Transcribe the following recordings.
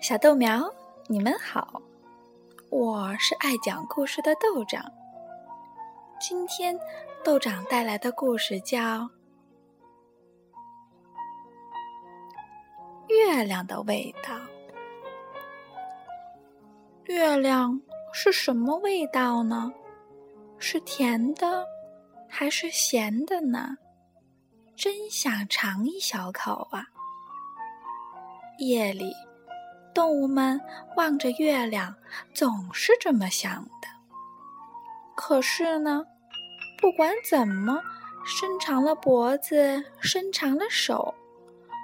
小豆苗，你们好，我是爱讲故事的豆长。今天豆长带来的故事叫《月亮的味道》。月亮是什么味道呢？是甜的，还是咸的呢？真想尝一小口啊！夜里。动物们望着月亮，总是这么想的。可是呢，不管怎么伸长了脖子，伸长了手，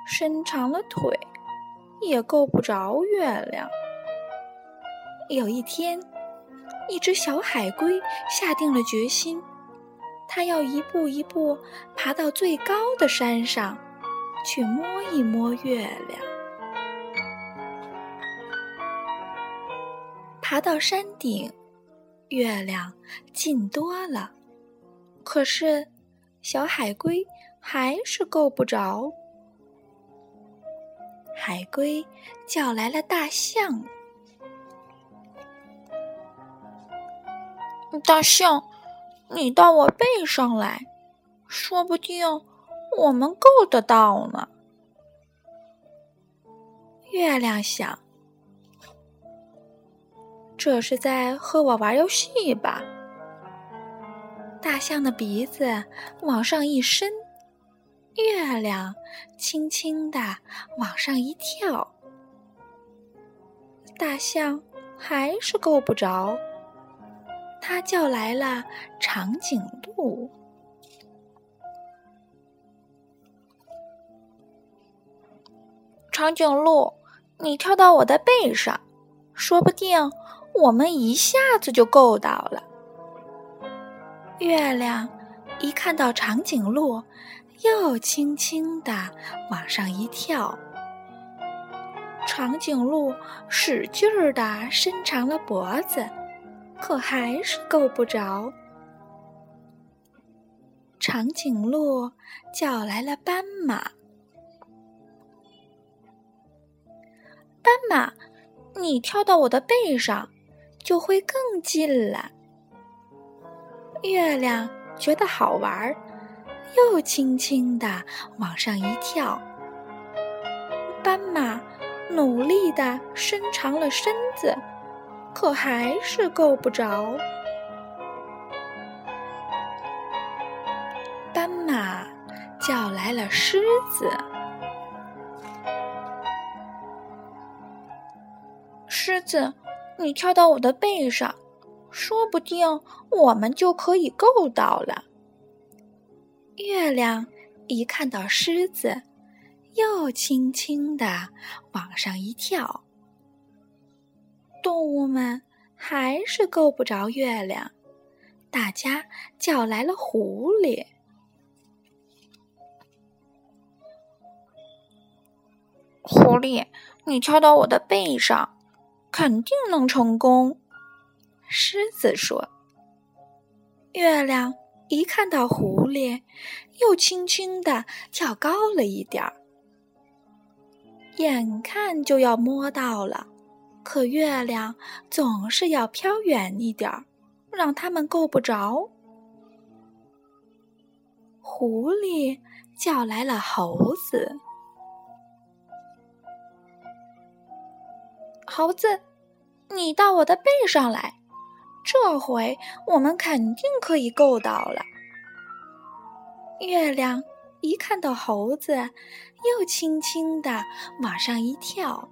伸长了腿，也够不着月亮。有一天，一只小海龟下定了决心，它要一步一步爬到最高的山上，去摸一摸月亮。爬到山顶，月亮近多了，可是小海龟还是够不着。海龟叫来了大象：“大象，你到我背上来，说不定我们够得到呢。”月亮想。这是在和我玩游戏吧？大象的鼻子往上一伸，月亮轻轻的往上一跳，大象还是够不着。他叫来了长颈鹿：“长颈鹿，你跳到我的背上，说不定。”我们一下子就够到了。月亮一看到长颈鹿，又轻轻的往上一跳。长颈鹿使劲儿的伸长了脖子，可还是够不着。长颈鹿叫来了斑马：“斑马，你跳到我的背上。”就会更近了。月亮觉得好玩儿，又轻轻的往上一跳。斑马努力的伸长了身子，可还是够不着。斑马叫来了狮子：“狮子。”你跳到我的背上，说不定我们就可以够到了。月亮一看到狮子，又轻轻的往上一跳。动物们还是够不着月亮，大家叫来了狐狸。狐狸，你跳到我的背上。肯定能成功，狮子说。月亮一看到狐狸，又轻轻的跳高了一点儿，眼看就要摸到了，可月亮总是要飘远一点儿，让他们够不着。狐狸叫来了猴子。猴子，你到我的背上来，这回我们肯定可以够到了。月亮一看到猴子，又轻轻的往上一跳，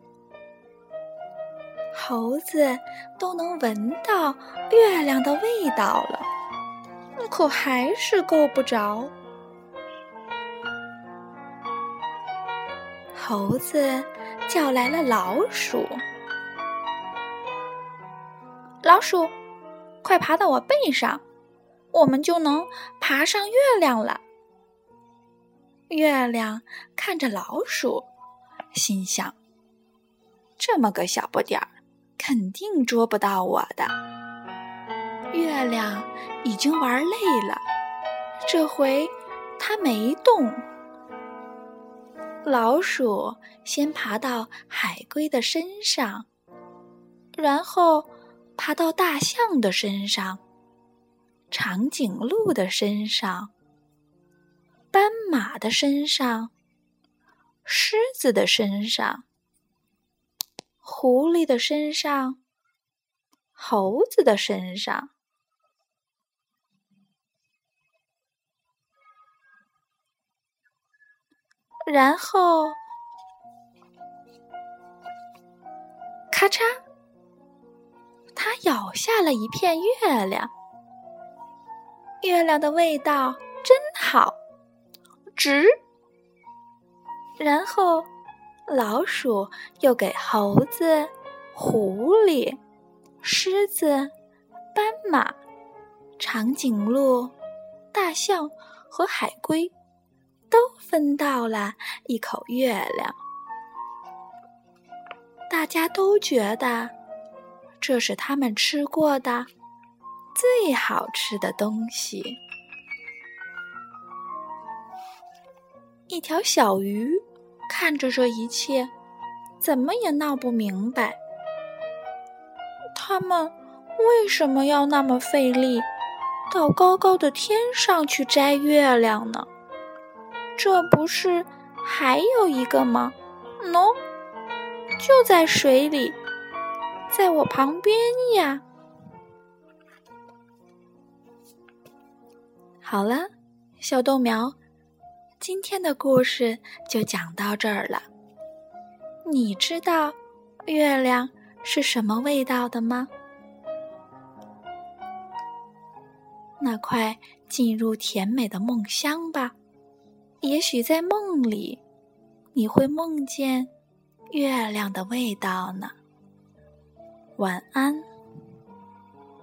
猴子都能闻到月亮的味道了，可还是够不着。猴子叫来了老鼠。老鼠，快爬到我背上，我们就能爬上月亮了。月亮看着老鼠，心想：这么个小不点儿，肯定捉不到我的。月亮已经玩累了，这回它没动。老鼠先爬到海龟的身上，然后爬到大象的身上、长颈鹿的身上、斑马的身上、狮子的身上、狐狸的身上、猴子的身上。然后，咔嚓，咬下了一片月亮。月亮的味道真好，值。然后，老鼠又给猴子、狐狸、狮子、斑马、长颈鹿、大象和海龟。都分到了一口月亮，大家都觉得这是他们吃过的最好吃的东西。一条小鱼看着这一切，怎么也闹不明白，他们为什么要那么费力，到高高的天上去摘月亮呢？这不是还有一个吗？喏，就在水里，在我旁边呀。好了，小豆苗，今天的故事就讲到这儿了。你知道月亮是什么味道的吗？那快进入甜美的梦乡吧。也许在梦里，你会梦见月亮的味道呢。晚安。